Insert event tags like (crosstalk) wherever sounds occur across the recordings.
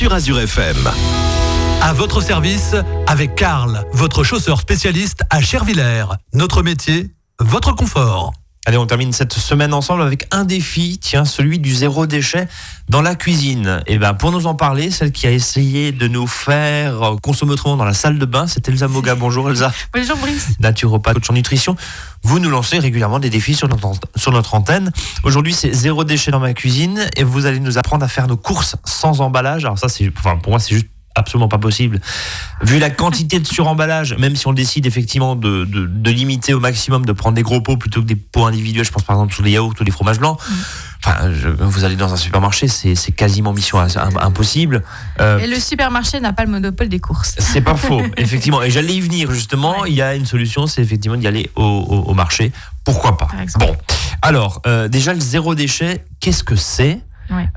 sur Azure FM. À votre service avec Karl, votre chausseur spécialiste à Chervillers. Notre métier, votre confort. Allez, on termine cette semaine ensemble avec un défi, tiens, celui du zéro déchet dans la cuisine. Et ben, pour nous en parler, celle qui a essayé de nous faire consommer autrement dans la salle de bain, c'est Elsa Moga. (laughs) Bonjour Elsa. Bonjour Brice. Naturopathe, coach en nutrition. Vous nous lancez régulièrement des défis sur notre, sur notre antenne. Aujourd'hui, c'est zéro déchet dans ma cuisine et vous allez nous apprendre à faire nos courses sans emballage. Alors ça, c'est, enfin, pour moi, c'est juste absolument pas possible. Vu la quantité de suremballage, même si on décide effectivement de, de, de, limiter au maximum, de prendre des gros pots plutôt que des pots individuels, je pense par exemple sur les yaourts ou les fromages blancs. Mm. Enfin, je, vous allez dans un supermarché, c'est quasiment mission impossible. Euh, et le supermarché n'a pas le monopole des courses. C'est pas (laughs) faux, effectivement. Et j'allais y venir justement. Ouais. Il y a une solution, c'est effectivement d'y aller au, au, au, marché. Pourquoi pas? Bon, alors euh, déjà le zéro déchet, qu'est-ce que c'est?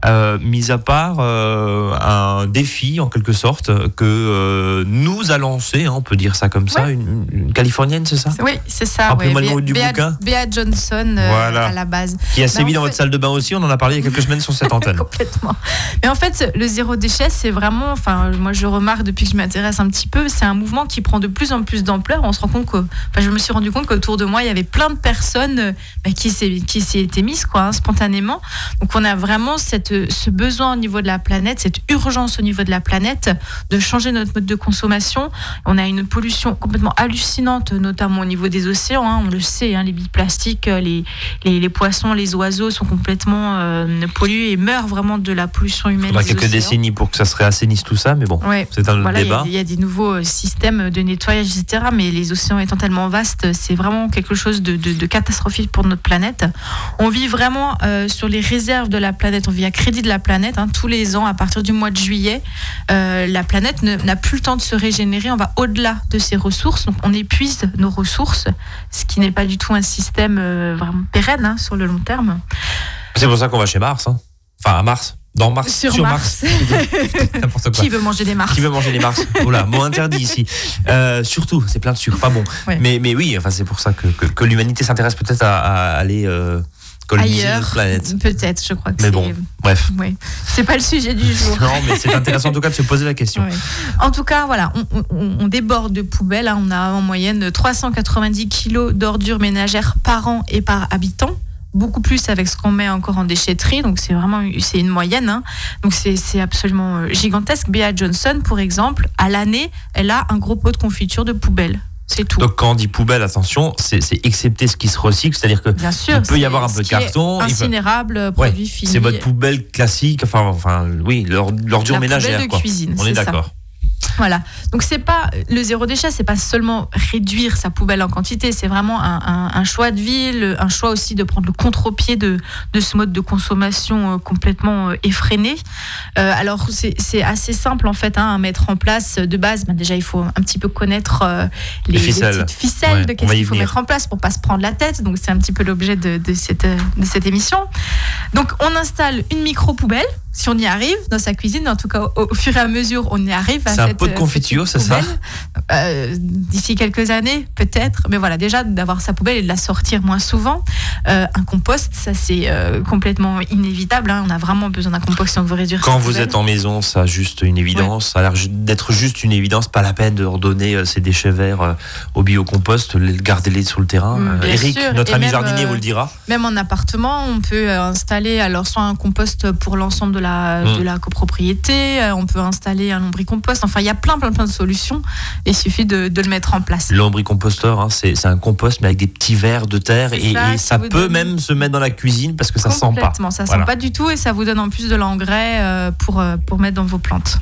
Euh, mis à part euh, un défi en quelque sorte que euh, nous a lancé, hein, on peut dire ça comme ça, Ouais. une, une californienne, c'est ça? Oui, c'est ça. Rappelez-moi ouais. le nom du Bea, bouquin. Bea Johnson euh, Voilà. à la base. Qui a sévi dans fait- votre salle de bain aussi, on en a parlé il y a quelques semaines sur cette (laughs) antenne. Complètement. Mais en fait, le zéro déchet, c'est vraiment, enfin, moi je remarque depuis que je m'intéresse un petit peu, c'est un mouvement qui prend de plus en plus d'ampleur. On se rend compte que, enfin, je me suis rendu compte qu'autour de moi, il y avait plein de personnes euh, bah, qui s'y qui s'y étaient mises, quoi, hein, spontanément. Donc, on a vraiment cette, ce besoin au niveau de la planète, cette urgence au niveau de la planète de changer notre mode de consommation. On a une pollution complètement hallucinante, notamment au niveau des océans. hein, on le sait, hein, les billes plastiques, euh, les, les, les poissons, les oiseaux sont complètement euh, pollués et meurent vraiment de la pollution Il humaine. faudra des quelques océans. décennies pour que ça se réassainisse tout ça, mais bon, Ouais. c'est un Voilà, il débat. il y a des nouveaux euh, systèmes de nettoyage, etc. Mais les océans étant tellement vastes, c'est vraiment quelque chose de, de- de catastrophique pour notre planète. On vit vraiment euh, sur les réserves de la planète. On vit à crédit de la planète. hein. Tous les ans, à partir du mois de juillet, euh, la planète n'a plus le temps de se régénérer. On va au-delà de ses ressources. Donc, on épuise nos ressources, ce qui n'est pas du tout un système euh, vraiment pérenne hein, sur le long terme. C'est pour ça qu'on va chez Mars. hein. Enfin, à Mars. Dans Mars. Sur Mars. (laughs) Qui veut manger des Mars Qui veut manger les Mars (laughs) Oula, mot interdit ici. Euh, surtout, c'est plein de sucre, pas bon. Ouais. Mais, mais oui, enfin, c'est pour ça que, que, que l'humanité s'intéresse peut-être à, à aller euh, coloniser Ailleurs, notre planète. peut-être, je crois que Mais bon, bref. C'est pas le sujet du jour. (laughs) Non, mais c'est intéressant en tout cas de se poser la question. En tout cas, voilà, on, on- on déborde de poubelles. hein. On a en moyenne 390 kilos d'ordures ménagères par an et par habitant. Beaucoup plus avec ce qu'on met encore en déchetterie. Donc, c'est vraiment c'est une moyenne. hein. Donc, c'est absolument euh, gigantesque. Bea Johnson, pour exemple, à l'année, elle a un gros pot de confiture de poubelle. C'est tout. Donc quand on dit poubelle, attention, c'est excepté ce qui se recycle, c'est-à-dire que Bien sûr. il peut y avoir un peu de carton, peut- Incinérable, Ouais, produit fini. c'est votre poubelle classique, enfin, enfin oui, l'or- l'ordure La poubelle ménagère. de quoi. cuisine, On est d'accord. Voilà. Donc c'est pas le zéro déchet, c'est pas seulement réduire sa poubelle en quantité, c'est vraiment un, un- un choix de vie, le- un choix aussi de prendre le contre-pied de, de ce mode de consommation euh, complètement euh, effréné. Euh, alors c'est assez simple en fait hein, à mettre en place de base. Ben, déjà il faut un petit peu connaître euh, les, Les ficelles. petites ficelles Ouais, de qu'est-ce qu'il faut venir. mettre en place pour pas se prendre la tête. Donc c'est un petit peu l'objet de, de cette, euh, de cette émission. Donc on installe une micro poubelle. Si on y arrive dans sa cuisine, en tout cas au, au fur et à mesure, on y arrive. C'est un pot de euh, confiture, c'est ça. Euh, D'ici quelques années, peut-être. Mais voilà, déjà d'avoir sa poubelle et de la sortir moins souvent. Euh, un compost, ça c'est euh, complètement inévitable. hein. On a vraiment besoin d'un compost si on veut réduire. Quand vous poubelle. êtes en maison, ça a juste une évidence. Ça a l'air d'être juste une évidence. Pas la peine de redonner ces déchets verts au biocompost. les- Gardez-les sur le terrain. Mm, bien Eric, sûr. notre Et ami même, jardinier, vous le dira. Même en appartement, on peut installer alors soit un compost pour l'ensemble de la, de la copropriété, euh, on peut installer un lombricompost. Enfin, il y a plein, plein, plein de solutions. Il suffit de, de le mettre en place. Lombricomposteur, hein, c'est un compost mais avec des petits vers de terre et, ça, et peut donne- même se mettre dans la cuisine parce que ça sent pas. Complètement, ça Voilà. sent pas du tout et ça vous donne en plus de l'engrais euh, pour, euh, pour mettre dans vos plantes.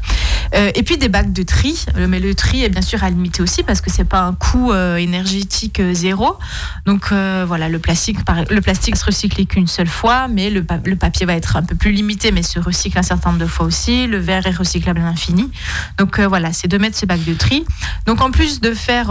Euh, et puis des bacs de tri, mais le tri est bien sûr à limiter aussi parce que c'est pas un coût euh, énergétique euh, zéro. Donc euh, voilà, le plastique, le plastique se recycle qu'une seule fois, mais le, le papier va être un peu plus limité, mais se recycle un certain nombre de fois aussi. Le verre est recyclable à l'infini. Donc euh, voilà, c'est de mettre ce bac de tri. Donc en plus de faire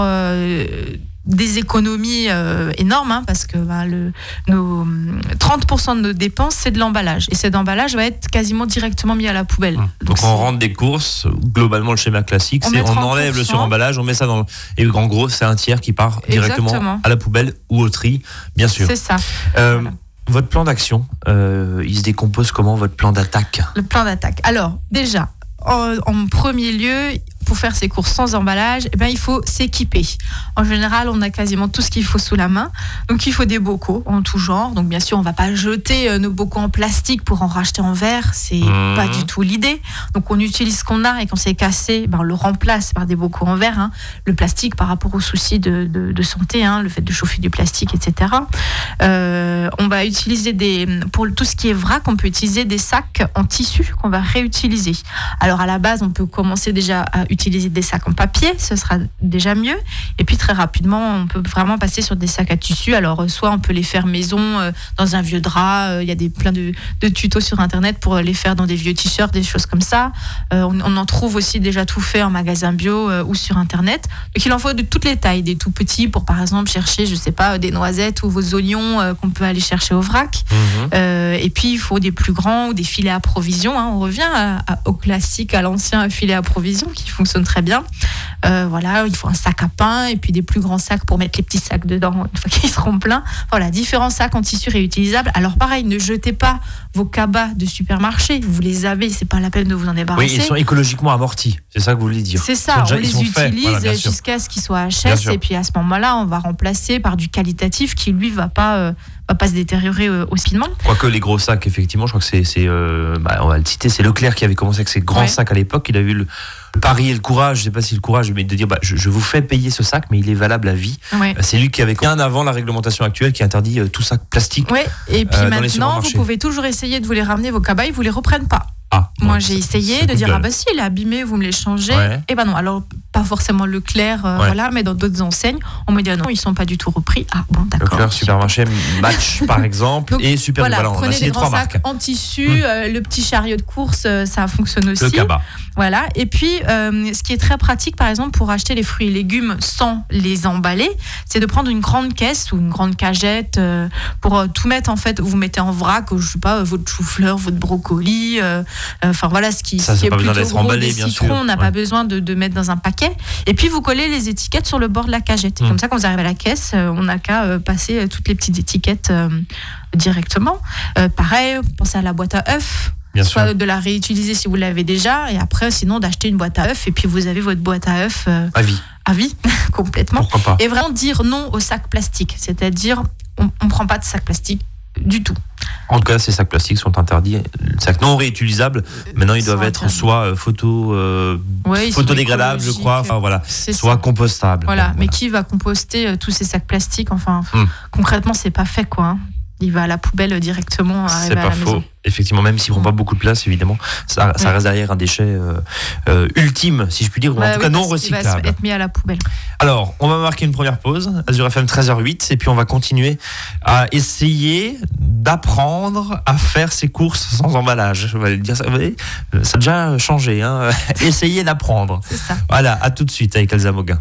des économies euh, énormes, hein, parce que ben, le, nos hum, 30% de nos dépenses, c'est de l'emballage. Et cet emballage va être quasiment directement mis à la poubelle. Donc, c'est- on rentre des courses, globalement le schéma classique, On c'est on enlève le 30%. suremballage, on met ça dans. Et en gros, c'est un tiers qui part directement Exactement. à la poubelle ou au tri, bien sûr. C'est ça. Euh, Voilà. Votre plan d'action, euh, il se décompose comment votre plan d'attaque? Le plan d'attaque. Alors, déjà, en, en premier lieu, pour faire ses courses sans emballage, eh ben, il faut s'équiper. En général, on a quasiment tout ce qu'il faut sous la main. Donc, il faut des bocaux en tout genre. Donc, bien sûr, on va pas jeter euh, nos bocaux en plastique pour en racheter en verre. C'est Mhm. pas du tout l'idée. Donc, on utilise ce qu'on a et quand c'est cassé, ben, on le remplace par des bocaux en verre. hein. Le plastique, par rapport aux soucis de, de- de santé, hein, le fait de chauffer du plastique, etc. Euh, on va utiliser des, pour tout ce qui est vrac, on peut utiliser des sacs en tissu qu'on va réutiliser. Alors à la base, on peut commencer déjà à utiliser des sacs en papier, ce sera déjà mieux. Et puis très rapidement, on peut vraiment passer sur des sacs à tissu. Alors euh, soit on peut les faire maison euh, dans un vieux drap. euh, Il y a des plein de, de tutos sur internet pour les faire dans des vieux t-shirts, des choses comme ça. On, on en trouve aussi déjà tout fait en magasin bio ou sur internet. Donc il en faut de toutes les tailles, des tout petits pour par exemple chercher, je sais pas, des noisettes ou vos oignons qu'on peut aller chercher au vrac. Mhm. Et puis il faut des plus grands ou des filets à provision. hein. On revient à- à- au classique, à l'ancien filet à provision qui fonctionne très bien. Euh, voilà, il faut un sac à pain et puis des plus grands sacs pour mettre les petits sacs dedans (laughs) une fois qu'ils seront pleins. Voilà, différents sacs en tissu réutilisables. Alors pareil, ne jetez pas vos cabas de supermarché. Vous les avez, c'est pas la peine de vous en débarrasser. Oui, ils sont écologiquement amortis. C'est ça que vous voulez dire. C'est ça, déjà- on les utilise Voilà, jusqu'à ce qu'ils soient HS et puis à ce moment-là, on va remplacer par du qualitatif qui lui va pas euh, va pas se détériorer euh, aussi rapidement. Quoique les gros sacs, effectivement, je crois que c'est, c'est, euh, bah, on va le citer, c'est Leclerc qui avait commencé avec ses grands Ouais. sacs à l'époque. Il a eu le pari et le courage, je sais pas si le courage, mais de dire, bah, je, je vous fais payer ce sac, mais il est valable à vie. Ouais. C'est lui qui avait bien avant la réglementation actuelle qui interdit euh, tout sac plastique. Ouais, et puis Euh, maintenant, vous pouvez toujours essayer de vous les ramener, vos cabanes, ils vous les reprennent pas. Ah, Moi, j'ai essayé de dire, gueule. ah bah si, il est abîmé, vous me les changez. Ouais. Et ben non, alors pas forcément Leclerc, euh, Ouais. voilà, mais dans d'autres enseignes, on me dit, ah non, ils sont pas du tout repris. Ah bon, d'accord. Leclerc, supermarché, Match (laughs) par exemple, Donc, et Super Voilà, prenez trois grands sacs marques. en tissu, Hmm. euh, le petit chariot de course, euh, ça fonctionne aussi. Le cabas. Voilà. Et puis, euh, ce qui est très pratique, par exemple, pour acheter les fruits et légumes sans les emballer, c'est de prendre une grande caisse ou une grande cagette pour tout mettre. En fait, vous mettez en vrac, je sais pas, votre chou-fleur, votre brocoli. Euh, Enfin voilà, ce qui, Ça, ce qui ça a est plutôt gros, emballé, des bien citrons, sûr. on n'a Ouais. pas besoin de, de mettre dans un paquet. Et puis, vous collez les étiquettes sur le bord de la cagette. Et Mm. Comme ça, quand vous arrivez à la caisse, euh, on n'a qu'à euh, passer toutes les petites étiquettes directement. Pareil, pensez à la boîte à œufs Bien sûr. soit de la réutiliser si vous l'avez déjà, et après, sinon, d'acheter une boîte à œufs, et puis vous avez votre boîte à œufs euh, À vie. à vie, (laughs) complètement. Pourquoi pas Et vraiment dire non au sac plastique, c'est-à-dire, on ne prend pas de sac plastique du tout. En tout cas, ces sacs plastiques sont interdits. Les sacs non réutilisables, maintenant, ils doivent être interdits. soit euh, photo, euh, Ouais, photodégradables, je crois. Enfin, voilà. Soit ça. compostables. Voilà, Bon, mais qui va composter euh, tous ces sacs plastiques Enfin, Hmm. concrètement, c'est pas fait, quoi. hein. Il va à la poubelle directement, C'est à pas la faux. maison. Effectivement, même s'il prend pas beaucoup de place, évidemment, ça, reste derrière un déchet euh, euh, ultime, si je puis dire, ou en Bah tout oui, cas non parce qu'il va recyclable. être mis à la poubelle. Alors, on va marquer une première pause, Azure FM 13h08, et puis on va continuer à essayer d'apprendre à faire ses courses sans emballage. Je vais dire ça, vous voyez, ça a déjà changé. Hein (laughs) Essayez d'apprendre. C'est ça. Voilà, à tout de suite avec Elsa Moguin.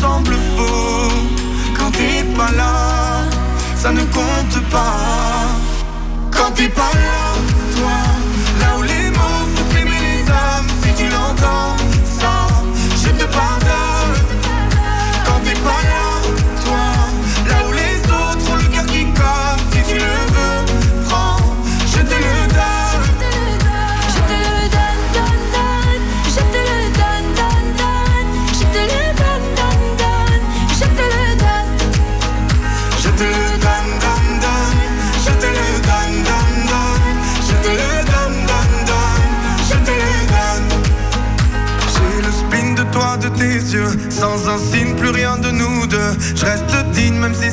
semble faux. Quand t'es pas là, ça ne compte pas. Quand t'es pas là,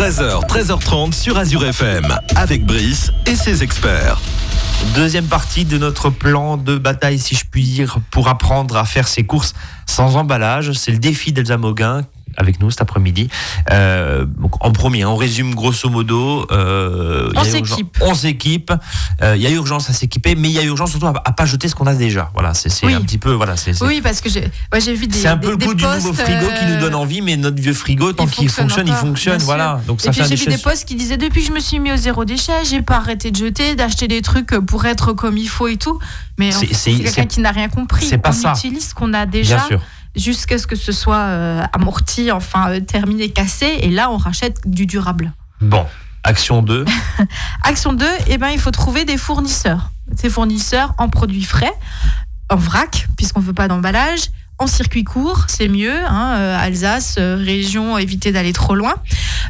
13h, 13h30 sur Azure FM. Avec Brice et ses experts. Deuxième partie de notre plan de bataille, si je puis dire, pour apprendre à faire ses courses sans emballage. C'est le défi d'Elsa Moguin avec nous cet après-midi. Euh, en premier, on résume grosso modo. Euh, il On s'équipe. On s'équipe. Euh, Il y a urgence à s'équiper, mais il y a urgence surtout à, à pas jeter ce qu'on a déjà. Voilà, c'est Oui. un petit peu. Voilà, c'est c'est- Oui, parce que j'ai ouais, vu des. c'est un des- peu le des goût du nouveau frigo qui nous donne euh, envie, mais notre vieux frigo, tant il qu'il fonctionne, il encore, fonctionne. bien Voilà. Donc ça et puis j'ai vu des posts qui disaient depuis que je me suis mis au zéro déchet, j'ai pas arrêté de jeter, d'acheter des trucs pour être comme il faut et tout. Mais C'est- quelqu'un qui n'a rien compris. c'est pas On ça. utilise ce qu'on a Bien déjà sûr. Jusqu'à ce que ce soit euh, amorti, enfin euh, terminé, cassé, et là on rachète du durable. Bon, action 2. (laughs) Action 2, eh ben, il faut trouver des fournisseurs. Ces fournisseurs en produits frais, en vrac, puisqu'on ne veut pas d'emballage, en circuit court, c'est mieux. hein, euh, Alsace, euh, région, éviter d'aller trop loin.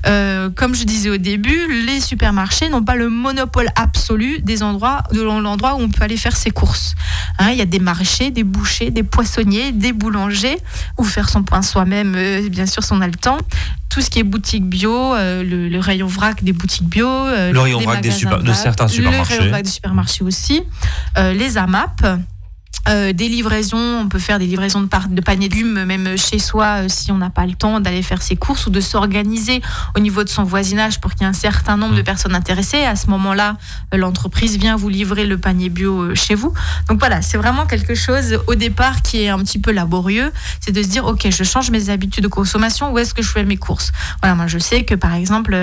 Euh, comme je disais au début, les supermarchés n'ont pas le monopole absolu des endroits, de l'endroit où on peut aller faire ses courses. Hein, Il y a des marchés, des bouchers, des poissonniers, des boulangers, ou faire son pain soi-même, euh, bien sûr, si on a le temps. Tout ce qui est boutique bio, euh, le, le rayon vrac des boutiques bio, euh, Le rayon vrac des magasins super- de certains supermarchés. Le rayon vrac des supermarchés aussi. Euh, les AMAP. Euh, des livraisons, on peut faire des livraisons de, par- de paniers de légumes, même chez soi, euh, si on n'a pas le temps d'aller faire ses courses ou de s'organiser au niveau de son voisinage pour qu'il y ait un certain nombre Mm. de personnes intéressées. À ce moment-là, euh, l'entreprise vient vous livrer le panier bio chez vous. Donc voilà, c'est vraiment quelque chose au départ qui est un petit peu laborieux. C'est de se dire, ok, je change mes habitudes de consommation, où est-ce que je fais mes courses? Voilà, moi je sais que par exemple,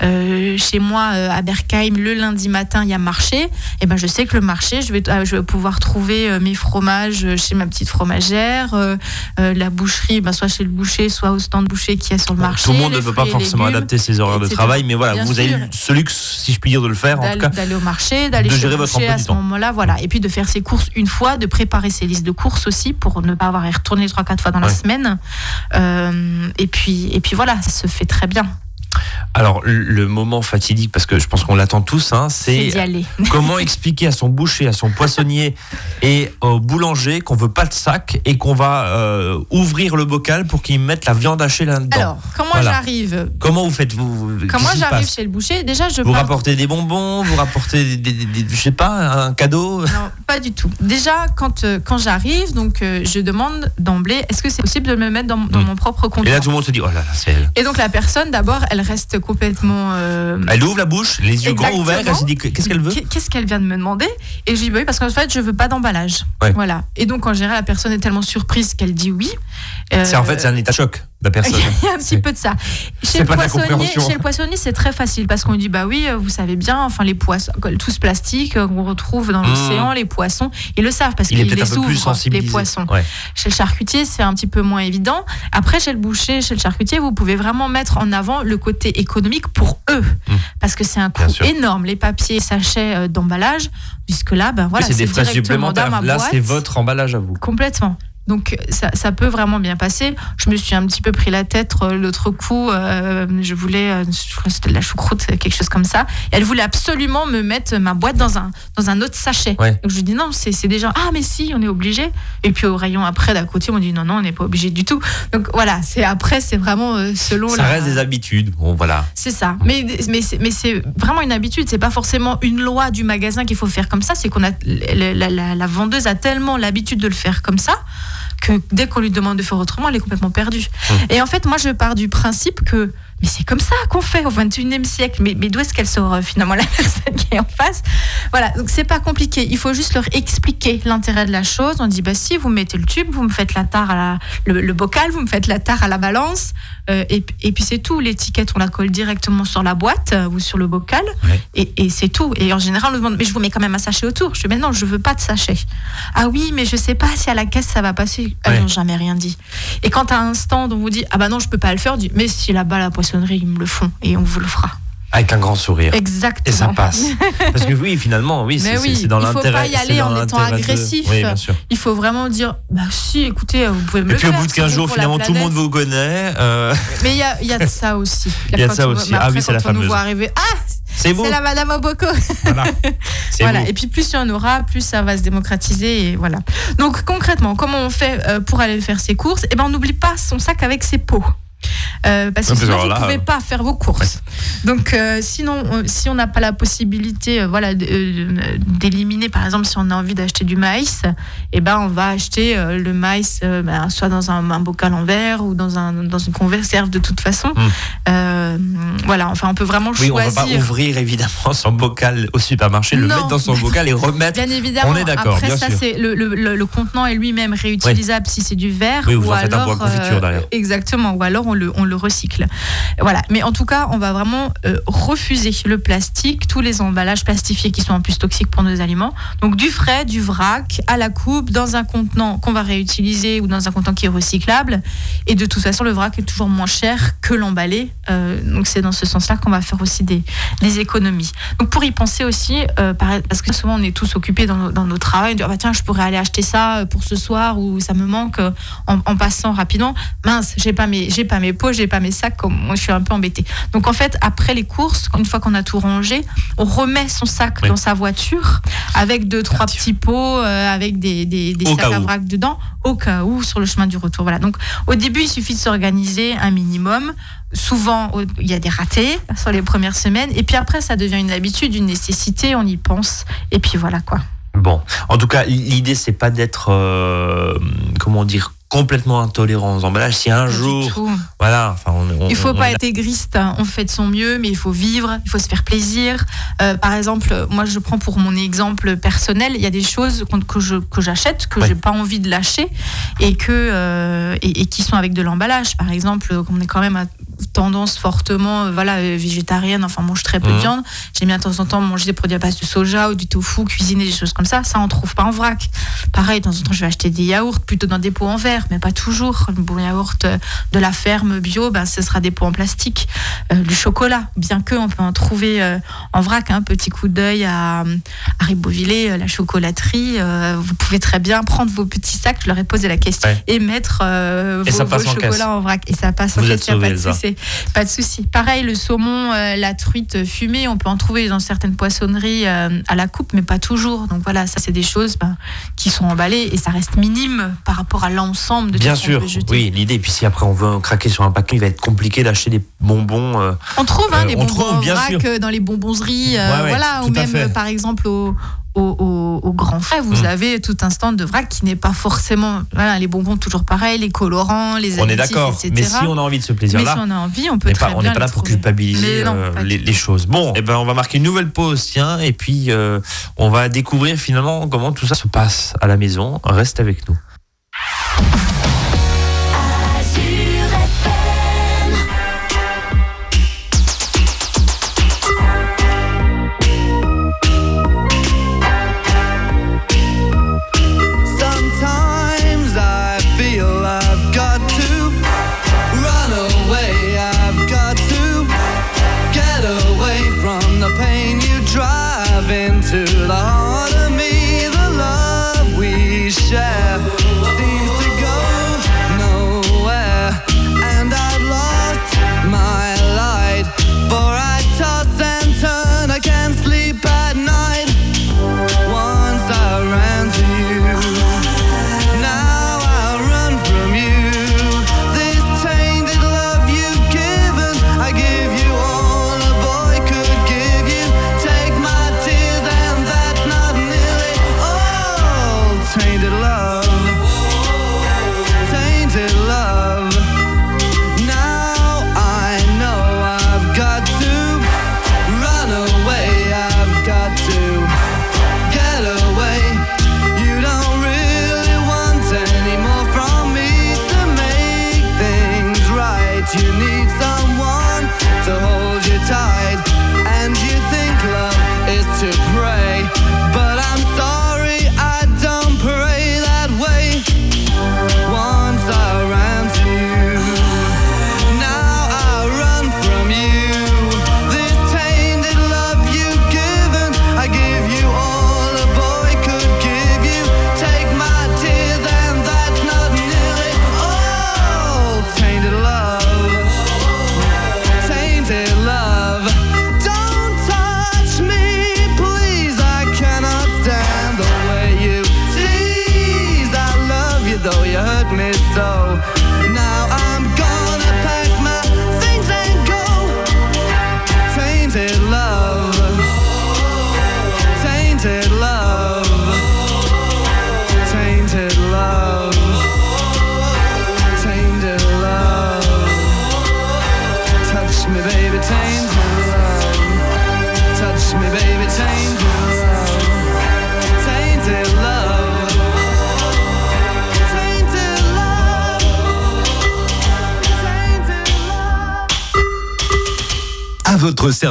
chez moi à Berkheim, le lundi matin, il y a marché. Et ben je sais que le marché, je vais, je vais pouvoir trouver mes fromages chez ma petite fromagère, euh, euh, la boucherie, ben, soit chez le boucher, soit au stand boucher qui est sur le marché. Tout le monde ne peut pas forcément légumes, adapter ses horaires de travail, mais voilà, vous avez sûr. ce luxe, si je puis dire, de le faire. En d'aller cas, d'aller au marché, d'aller de chez gérer le boucher à ce moment-là, voilà. Et puis de faire ses courses une fois, de préparer ses listes de courses aussi pour ne pas avoir à y retourner trois quatre fois dans la semaine. Euh, et puis et puis voilà, ça se fait très bien. Alors, le- moment fatidique, parce que je pense qu'on l'attend tous, hein, C'est (laughs) comment expliquer à son boucher, à son poissonnier et au boulanger qu'on veut pas de sac et qu'on va euh, ouvrir le bocal pour qu'ils mettent la viande hachée là-dedans. Alors, comment Voilà. j'arrive Comment vous faites vous, se j'arrive chez le boucher, déjà je Vous pars- rapportez des bonbons, vous rapportez des, des- je sais pas, un cadeau? Non, pas du tout. Déjà, quand, euh, quand j'arrive, donc euh, je demande d'emblée, est-ce que c'est possible de me mettre dans, dans Mm. mon propre Et comptoir? là tout le monde se dit oh là là c'est elle. Et donc la personne, d'abord, elle reste complètement. euh, Elle ouvre la bouche, les yeux grands ouverts, elle se dit que- qu'est-ce qu'elle veut Qu'est- Qu'est-ce qu'elle vient de me demander Et je dis bah oui parce qu'en fait je veux pas d'emballage. Ouais. Voilà. Et donc en général la personne est tellement surprise qu'elle dit oui. Euh, C'est en fait c'est un état choc la personne. (laughs) Il y a un petit peu de ça. Chez le, poissonnier, chez le poissonnier, c'est très facile parce qu'on lui dit bah oui, euh, vous savez bien, enfin les poissons, tout ce plastique qu'on retrouve dans Mmh. l'océan, les poissons, ils le savent parce qu'ils les ouvrent, les poissons. Ouais. Chez le charcutier, c'est un petit peu moins évident. Après, chez le boucher, chez le charcutier, vous pouvez vraiment mettre en avant le côté économique pour eux. Mm. Parce que c'est un coût énorme, les papiers, sachets euh, d'emballage, puisque là, ben voilà, Oui, c'est des frais supplémentaires. Là c'est votre emballage à vous. Complètement. Donc ça, ça peut vraiment bien passer. Je me suis un petit peu pris la tête euh, l'autre coup. euh, je voulais, euh, je crois que c'était de la choucroute, quelque chose comme ça. Et elle voulait absolument me mettre ma boîte dans un, dans un autre sachet. Ouais. Donc je lui dis non, c'est déjà ah mais si, on est obligé. Et puis au rayon après d'à côté, on dit non non, on n'est pas obligé du tout. Donc voilà, c'est après c'est vraiment euh, selon Ça la. reste des habitudes. Bon voilà. C'est ça. Mais, mais, c'est- mais c'est vraiment une habitude. C'est pas forcément une loi du magasin qu'il faut faire comme ça. C'est qu'on a la, la- la- la vendeuse a tellement l'habitude de le faire comme ça que dès qu'on lui demande de faire autrement, elle est complètement perdue. Et en fait, moi, je pars du principe que mais c'est comme ça qu'on fait au 21e siècle. Mais, mais d'où est-ce qu'elle sort euh, finalement la (laughs) personne qui est en face? Voilà, donc c'est pas compliqué. Il faut juste leur expliquer l'intérêt de la chose. On dit bah si vous mettez le tube, vous me faites la tare à la, le, le bocal, vous me faites la tare à la balance, euh, et, et puis c'est tout. L'étiquette on la colle directement sur la boîte euh, ou sur le bocal, Ouais. et, et c'est tout. Et en général on nous demande mais je vous mets quand même un sachet autour. Je dis mais non, je veux pas de sachet. Ah oui, mais je sais pas si à la caisse ça va passer. Ah Ouais. non, jamais rien dit. Et quand à un stand on vous dit ah bah non je peux pas le faire, on dit mais si là-bas la poissonnerie ils me le font et on vous le fera. Avec un grand sourire. Exactement. Et ça passe. Parce que oui, finalement, oui, c'est oui, dans il faut l'intérêt. pas y aller en étant l'intérêt de- agressif. Oui, bien sûr. Il faut vraiment dire bah si écoutez vous pouvez me Et le puis au faire. bout de c'est 15 bon jours, finalement, tout le monde vous connaît. euh, (laughs) Mais il y a, y a de ça aussi. Il y a de ça aussi. (laughs) mais Ah après, oui, c'est la quand on nous fameuse. voit arriver, ah, C'est vous. c'est la Madame Oboko. Voilà. (laughs) Et puis plus il y en aura, plus ça va se démocratiser et voilà. Donc concrètement, comment on fait euh, pour aller faire ses courses? Eh ben, on n'oublie pas son sac avec ses pots. Euh, parce que Ouais, sinon, alors vous ne pouvez pas faire vos courses. Donc, euh, sinon, euh, si on n'a pas la possibilité, voilà, d'éliminer, par exemple, si on a envie d'acheter du maïs, eh ben, on va acheter le maïs, ben, soit dans un, un bocal en verre ou dans un dans une conserve de toute façon. Mm. Euh, voilà, enfin, on peut vraiment Oui, on va pas choisir. ouvrir évidemment son bocal au supermarché, le Non. mettre dans son bocal et remettre. Bien évidemment. On est d'accord, Après, bien ça, c'est le, le, le- le contenant est lui-même réutilisable si c'est du verre. Oui, ou en faites un alors, bois confiture derrière. Exactement. Ou alors on le, recycle. Voilà. Mais en tout cas, on va vraiment euh, refuser le plastique, tous les emballages plastifiés qui sont en plus toxiques pour nos aliments. Donc du frais, du vrac, à la coupe, dans un contenant qu'on va réutiliser ou dans un contenant qui est recyclable. Et de toute façon, le vrac est toujours moins cher que l'emballé. Euh, donc c'est dans ce sens-là qu'on va faire aussi des, économies. Donc pour y penser aussi, euh, par- parce que souvent on est tous occupés dans nos, dans nos dit, Ah bah tiens, je pourrais aller acheter ça pour ce soir ou ça me manque en, en passant rapidement. Mince, j'ai pas mes, j'ai pas mes pots, j'ai pas mes sacs, comme moi je suis un peu embêtée. Donc en fait, après les courses, une fois qu'on a tout rangé, on remet son sac Oui. dans sa voiture avec deux trois petits pots euh, avec des, des, des Au sacs à vrac dedans au cas où sur le chemin du retour. Voilà. Donc au début, il suffit de s'organiser un minimum. Souvent, il y a des ratés sur les premières semaines. Et puis après, ça devient une habitude, une nécessité, on y pense. Et puis voilà quoi. Bon, en tout cas, l'idée c'est pas d'être, euh, comment dire, complètement intolérant aux emballages. Si un jour, voilà, enfin, on, on- Il faut on pas être égriste, hein. on fait de son mieux, mais il faut vivre, il faut se faire plaisir. Euh, par exemple, moi je prends pour mon exemple personnel, il y a des choses que je que j'achète que Ouais. j'ai pas envie de lâcher et que euh, et, et qui sont avec de l'emballage. Par exemple, on est quand même à tendance fortement euh, voilà euh, végétarienne, enfin mange très peu de Mhm. viande. J'aime bien de temps en temps manger des produits à base de soja ou du tofu, cuisiner des choses comme ça. Ça on trouve pas en vrac. Pareil, de temps en temps je vais acheter des yaourts plutôt dans des pots en verre, mais pas toujours. Le bon yaourt euh, de la ferme bio, ben, ce sera des pots en plastique. Euh, du chocolat, bien que on peut en trouver euh, en vrac. Un petit coup d'œil à, à Ribeauvillé, la chocolaterie. euh, vous pouvez très bien prendre vos petits sacs, je leur ai posé la question, Ouais. et mettre euh, Et vos, ça passe vos en chocolats caisse. en vrac. Et ça passe en Vous caisse, pas de souci. Pareil, le saumon, euh, la truite fumée, on peut en trouver dans certaines poissonneries euh, à la coupe, mais pas toujours. Donc voilà, ça c'est des choses ben, qui sont emballées et ça reste minime par rapport à l'ensemble de Bien tout sûr, oui, l'idée. Puis si après on veut craquer sur un paquet, il va être compliqué d'acheter des bonbons. euh, On trouve hein, des on bonbons trouve, en bien vrac dans les Ouais, ouais, voilà, ou même par exemple au, au, au- au Grand Frais, vous Mm. avez tout un stand de vrac qui n'est pas forcément, voilà, les bonbons toujours pareil, les colorants, les on est d'accord. Mais si on a envie de ce Mais plaisir-là, si on a envie, on peut très pas, on bien n'est pas là pour trouver. culpabiliser non, euh, les, choses. Bon, eh ben, on va marquer une nouvelle pause, tiens, et puis euh, on va découvrir finalement comment tout ça se passe à la maison. Reste avec nous.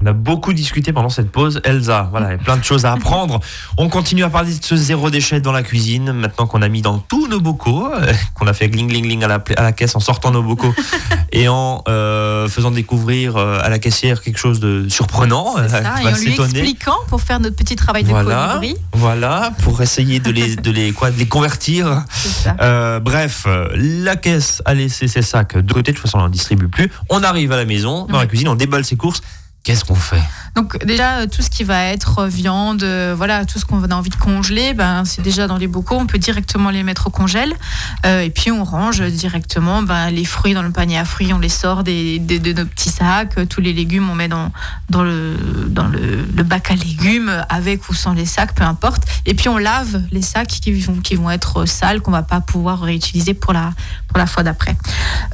On a beaucoup discuté pendant cette pause. Elsa, voilà, il y a plein de choses à apprendre. On continue à parler de ce zéro déchet dans la cuisine, maintenant qu'on a mis dans tous nos bocaux, euh, qu'on a fait gling gling gling à la, à la caisse en sortant nos bocaux et en euh, faisant découvrir euh, à la caissière quelque chose de surprenant. Ça, et en lui expliquant pour faire notre petit travail de Voilà, colibri. voilà, pour essayer de les, (laughs) de les, quoi, de les convertir. Ça. Euh, bref, la caisse a laissé ses sacs de côté, de toute façon on n'en distribue plus. On arrive à la maison, dans la cuisine, on déballe ses courses. Qu'est-ce qu'on fait? Donc déjà tout ce qui va être viande, euh, voilà, tout ce qu'on a envie de congeler, ben c'est déjà dans les bocaux, on peut directement les mettre au congèle Euh, et puis on range directement ben, les fruits dans le panier à fruits, on les sort des, des- de nos petits sacs, tous les légumes on met dans dans le dans le bac à légumes avec ou sans les sacs, peu importe. Et puis on lave les sacs qui vont qui vont être sales qu'on va pas pouvoir réutiliser pour la pour la fois d'après.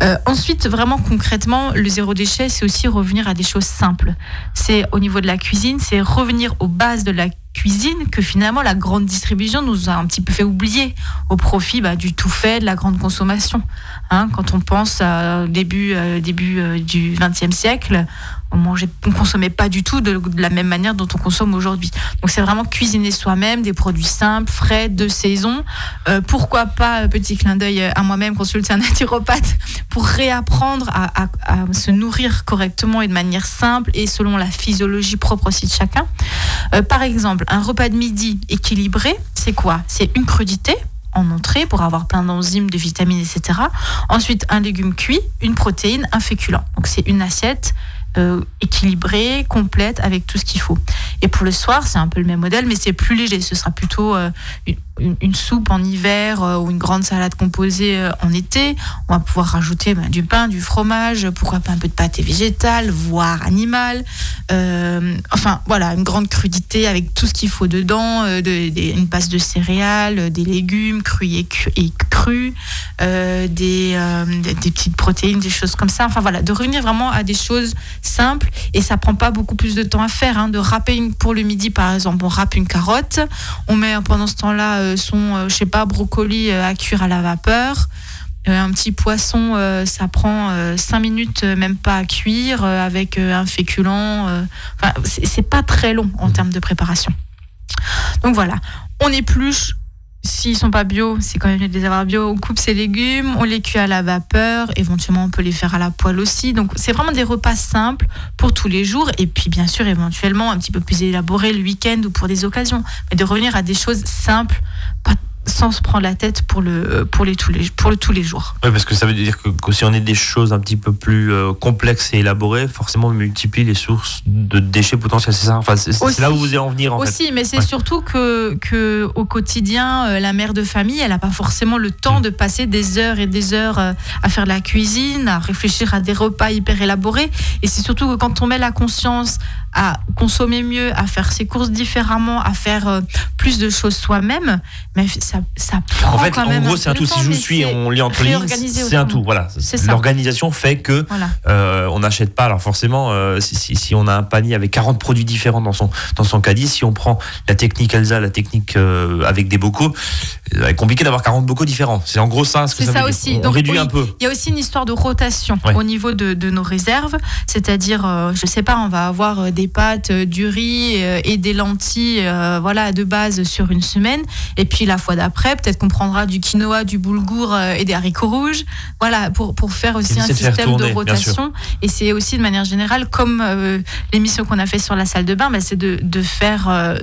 Euh, ensuite, vraiment concrètement, le zéro déchet, c'est aussi revenir à des choses simples. C'est au niveau de la cuisine, c'est revenir aux bases de la cuisine que finalement la grande distribution nous a un petit peu fait oublier au profit bah, du tout fait, de la grande consommation. Hein, quand on pense à début, euh, début euh, du XXe siècle, on mangeait, on consommait pas du tout de, la même manière dont on consomme aujourd'hui. Donc c'est vraiment cuisiner soi-même des produits simples, frais, de saison. Euh, pourquoi pas, euh, petit clin d'œil à moi-même, consulter un (laughs) naturopathe pour réapprendre à se nourrir correctement et de manière simple et selon la physiologie propre aussi de chacun. Euh, par exemple, un repas de midi équilibré, c'est quoi? C'est une crudité en entrée pour avoir plein d'enzymes, de vitamines, etc. Ensuite, un légume cuit, une protéine, un féculent. Donc c'est une assiette euh, équilibrée, complète, avec tout ce qu'il faut. Et pour le soir, c'est un peu le même modèle, mais c'est plus léger. Ce sera plutôt euh, une, soupe en hiver euh, ou une grande salade composée en été. On va pouvoir rajouter ben, du pain, du fromage, pourquoi pas un peu de pâté végétal, voire animal. Enfin, voilà, une grande crudité avec tout ce qu'il faut dedans, une base de céréales, des légumes crus et, et euh, des, euh, des- petites protéines, des choses comme ça. Enfin voilà, de revenir vraiment à des choses simples et ça prend pas beaucoup plus de temps à faire. hein. de râper pour le midi, par exemple, on râpe une carotte, on met pendant ce temps-là euh, son, je sais pas, brocoli à cuire à la vapeur. Un petit poisson, ça prend 5 minutes, même pas à cuire, avec un féculent. Enfin, c'est pas très long en termes de préparation. Donc voilà, on épluche. S'ils sont pas bio, c'est quand même mieux de les avoir bio. On coupe ces légumes, on les cuit à la vapeur. Éventuellement, on peut les faire à la poêle aussi. Donc, c'est vraiment des repas simples pour tous les jours. Et puis, bien sûr, éventuellement, un petit peu plus élaborés le week-end ou pour des occasions. Mais de revenir à des choses simples, pas sans se prendre la tête pour le pour les tous les pour le tous les jours. Oui, parce que ça veut dire que, que si on est des choses un petit peu plus euh, complexes et élaborées, forcément on multiplie les sources de déchets potentiels. C'est ça? Enfin, c'est là où vous allez en venir en fait. Aussi, mais c'est Ouais. surtout que, que au quotidien, euh, la mère de famille, elle n'a pas forcément le temps de passer des heures et des heures euh, à faire de la cuisine, à réfléchir à des repas hyper élaborés. Et c'est surtout que quand on met la conscience à consommer mieux, à faire ses courses différemment, à faire euh, plus de choses soi-même, mais ça, ça prend En fait, quand en même gros, c'est un tout. Si je mais suis, on lit entre lignes, c'est un tout. Voilà. Ça. L'organisation fait que Voilà. euh, on n'achète pas. Alors forcément, euh, si, si- si on a un panier avec 40 produits différents dans son dans son caddie, si on prend la technique Elsa, la technique avec des bocaux, c'est compliqué d'avoir 40 bocaux différents. C'est en gros ça ce C'est ça, ça veut aussi. On Donc, réduit oui, un peu. Il y a aussi une histoire de rotation Ouais. au niveau de, de nos réserves, c'est-à-dire, je sais pas, on va avoir euh, des pâtes, euh, du riz euh, et des lentilles, euh, voilà, de base sur une semaine, et puis la fois d'après, peut-être qu'on prendra du quinoa, du boulgour et des haricots rouges, voilà, pour pour faire aussi un système tourner, de rotation. Et c'est aussi de manière générale, comme euh, l'émission qu'on a fait sur la salle de bain, bah, c'est de, de faire euh,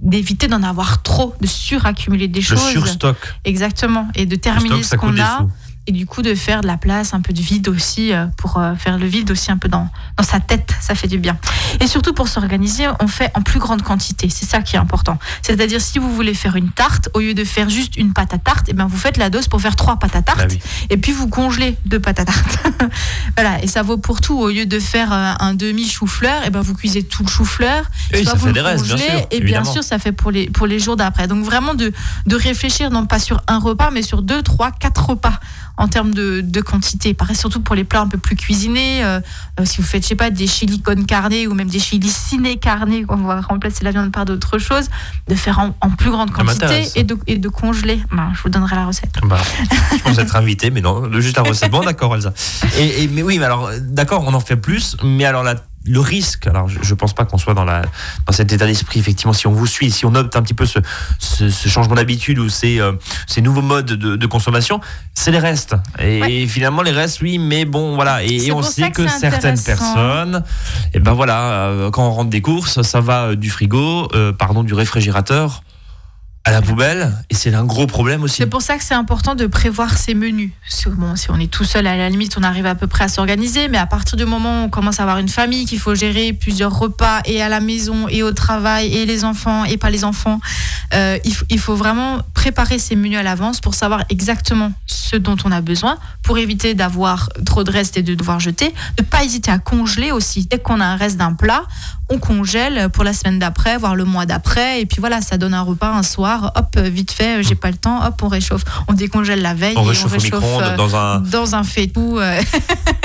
d'éviter d'en avoir trop, de suraccumuler des Le choses. surstock. Exactement. Et de Le terminer stock, ce qu'on a sous. Et du coup de faire de la place, un peu de vide aussi euh, pour euh, faire le vide aussi un peu dans, dans sa tête, ça fait du bien. Et surtout pour s'organiser, on fait en plus grande quantité, c'est ça qui est important. C'est-à-dire si vous voulez faire une tarte, au lieu de faire juste une pâte à tarte, et ben vous faites la dose pour faire trois pâtes à tarte Bah oui. et puis vous congelez deux pâtes à tarte. (laughs) voilà, et ça vaut pour tout. Au lieu de faire euh, un demi chou-fleur, et ben vous cuisez tout le chou-fleur. Oui, soit ça vous fait le des restes, bien sûr, Et bien sûr, ça fait pour les, pour les jours d'après. Donc vraiment de, de réfléchir non pas sur un repas, mais sur deux, trois, quatre repas en termes de, de quantité. Pareil, surtout pour les plats un peu plus cuisinés. euh, euh, si vous faites, je sais pas, des chili con carne ou même des chili ciné carne, on va remplacer la viande par d'autres choses, de faire en, en plus grande quantité et de, et de congeler. Ben, je vous donnerai la recette. Bah, je pense être invité, mais non, juste la recette. Bon, d'accord, Elsa. Et, et- mais oui, mais alors, d'accord, on en fait plus, mais alors la- le risque, alors je, je pense pas qu'on soit dans, la, dans cet état d'esprit, effectivement, si on vous suit, si on opte un petit peu ce, ce, ce changement d'habitude ou ces, euh, ces nouveaux modes de, de consommation, c'est les restes. Et, finalement, les restes, oui, mais bon, voilà. Et, on sait que certaines personnes, et ben voilà, euh, quand on rentre des courses, ça va du frigo, euh, pardon, du réfrigérateur à la poubelle, et c'est un gros problème aussi. C'est pour ça que c'est important de prévoir ses menus. Si, on est tout seul, à la limite, on arrive à peu près à s'organiser, mais à partir du moment où on commence à avoir une famille, qu'il faut gérer plusieurs repas, et à la maison, et au travail, et les enfants, et pas les enfants, euh, il, il faut vraiment préparer ses menus à l'avance pour savoir exactement ce dont on a besoin, pour éviter d'avoir trop de restes et de devoir jeter. Ne pas hésiter à congeler aussi. Dès qu'on a un reste d'un plat, on congèle pour la semaine d'après, voire le mois d'après, et puis voilà, ça donne un repas un soir, hop, vite fait, j'ai pas le temps, hop, on réchauffe. On décongèle la veille, On et réchauffe au micro-ondes euh, dans un. dans un faitout. euh,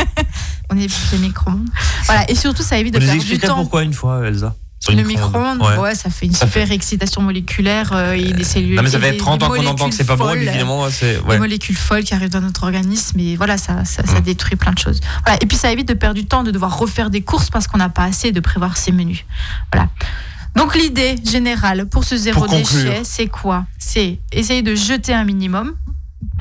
(laughs) on est plus des micro-ondes. Voilà, et surtout, ça évite de perdre du temps. pourquoi une fois, Elsa Sur Le micro-ondes. Ouais. ouais. ça fait une Ça super excitation moléculaire euh, et des cellules. Non mais ça fait des- 30 des ans qu'on entend que c'est pas bon folles, ouais. Des molécules folles qui arrivent dans notre organisme et voilà, ça, ça, ça Mm. détruit plein de choses. Voilà. Et puis ça évite de perdre du temps, de devoir refaire des courses parce qu'on n'a pas assez de prévoir ses menus. Voilà. Donc l'idée générale pour ce zéro Pour déchet, c'est quoi? C'est essayer de jeter un minimum.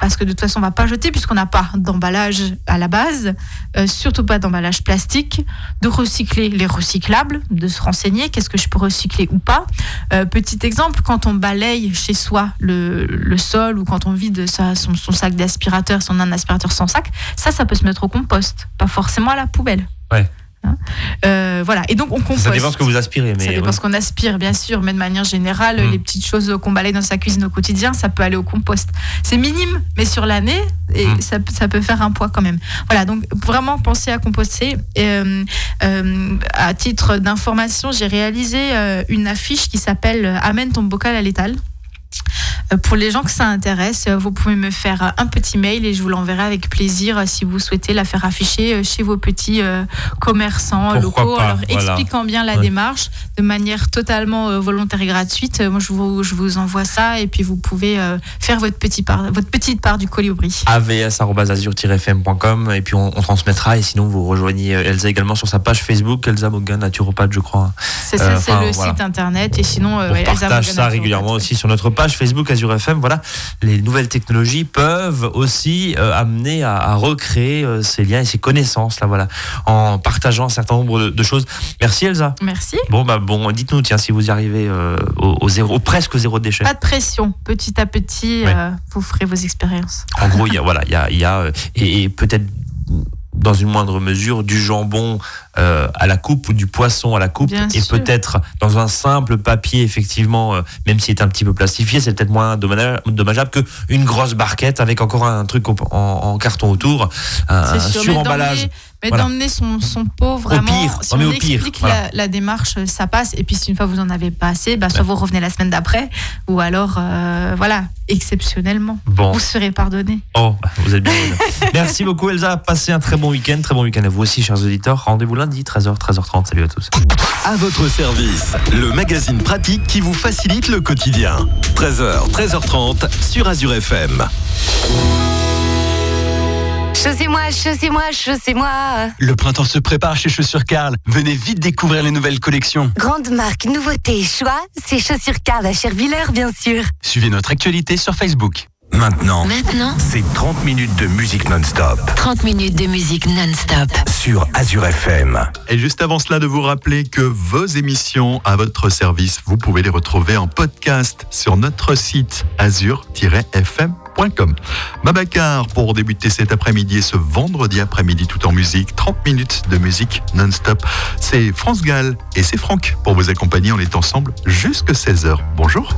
parce que de toute façon on va pas jeter puisqu'on n'a pas d'emballage à la base, euh, surtout pas d'emballage plastique, de recycler les recyclables, de se renseigner qu'est-ce que je peux recycler ou pas. Euh, petit exemple, quand on balaye chez soi le, le sol ou quand on vide sa, son, son sac d'aspirateur, son un aspirateur sans sac, ça, ça peut se mettre au compost, pas forcément à la poubelle. Ouais. Hein Euh, voilà, et donc on composte. Ça dépend ce que vous aspirez, mais Ça dépend ouais. ce qu'on aspire, bien sûr, mais de manière générale, Mm. les petites choses qu'on balaye dans sa cuisine au quotidien, ça peut aller au compost. C'est minime, mais sur l'année, et Mm. ça, peut- ça peut faire un poids quand même. Voilà, donc vraiment penser à composter. Euh, euh, à titre d'information, j'ai réalisé une affiche qui s'appelle Amène ton bocal à l'étal. Euh, Pour les gens que ça intéresse, euh, vous pouvez me faire euh, un petit mail et je vous l'enverrai avec plaisir euh, si vous souhaitez la faire afficher euh, chez vos petits euh, commerçants euh, Pourquoi locaux, pas, en leur voilà. expliquant bien la Ouais. démarche de manière totalement euh, volontaire et gratuite. Euh, Moi, je vous, je vous envoie ça et puis vous pouvez euh, faire votre, petit part, votre petite part du colibri. avs.azur-fm.com et puis on, on transmettra et sinon vous rejoignez euh, Elsa également sur sa page Facebook Elsa Mogan naturopathe je crois C'est ça, Euh, c'est le voilà. site internet et sinon, euh, on Elsa partage Morgana ça régulièrement aussi sur notre page Facebook Azure FM voilà les nouvelles technologies peuvent aussi euh, amener à, à recréer euh, ces liens et ces connaissances là voilà en partageant un certain nombre de, de choses merci Elsa Merci. bon bah bon dites-nous tiens si vous y arrivez euh, au, au zéro au presque au zéro déchet Pas de pression. Petit à petit, Ouais. vous ferez vos expériences. En gros, il y a, voilà, il y a, il y a et, et peut-être dans une moindre mesure du jambon euh, à la coupe ou du poisson à la coupe. Bien et peut-être dans un simple papier effectivement euh, même s'il est un petit peu plastifié c'est peut-être moins dommage- dommageable que une grosse barquette avec encore un truc en, en carton autour un, un C'est sûr, mais suremballage Mais Voilà. d'emmener son, son pot vraiment. pire, si on on, au pire, explique voilà. la, la démarche, ça passe. Et puis si une fois vous en avez pas assez, bah, soit vous revenez la semaine d'après, ou alors, euh, voilà, exceptionnellement, bon vous serez pardonné. oh vous êtes bien (laughs) merci beaucoup Elsa passez un très bon week-end très bon week-end à vous aussi chers auditeurs rendez-vous lundi 13h 13h30 salut à tous À votre service, le magazine pratique qui vous facilite le quotidien. 13h, 13h30 sur Azure FM. Chaussez-moi, chaussez-moi, chaussez-moi. Le printemps se prépare chez Chaussures Carl. Venez vite découvrir les nouvelles collections. Grande marque, nouveauté, choix, c'est Chaussures Carl à Chervillers, bien sûr. Suivez notre actualité sur Facebook. Maintenant, Maintenant, c'est 30 minutes de musique non-stop 30 minutes de musique non-stop. sur Azure FM. Et juste avant cela, de vous rappeler que vos émissions à votre service, vous pouvez les retrouver en podcast sur notre site azur-fm.com. Babacar pour débuter cet après-midi et ce vendredi après-midi tout en musique, 30 minutes de musique non-stop. C'est France Gall et c'est Franck pour vous accompagner. On est ensemble jusque 16h. Bonjour.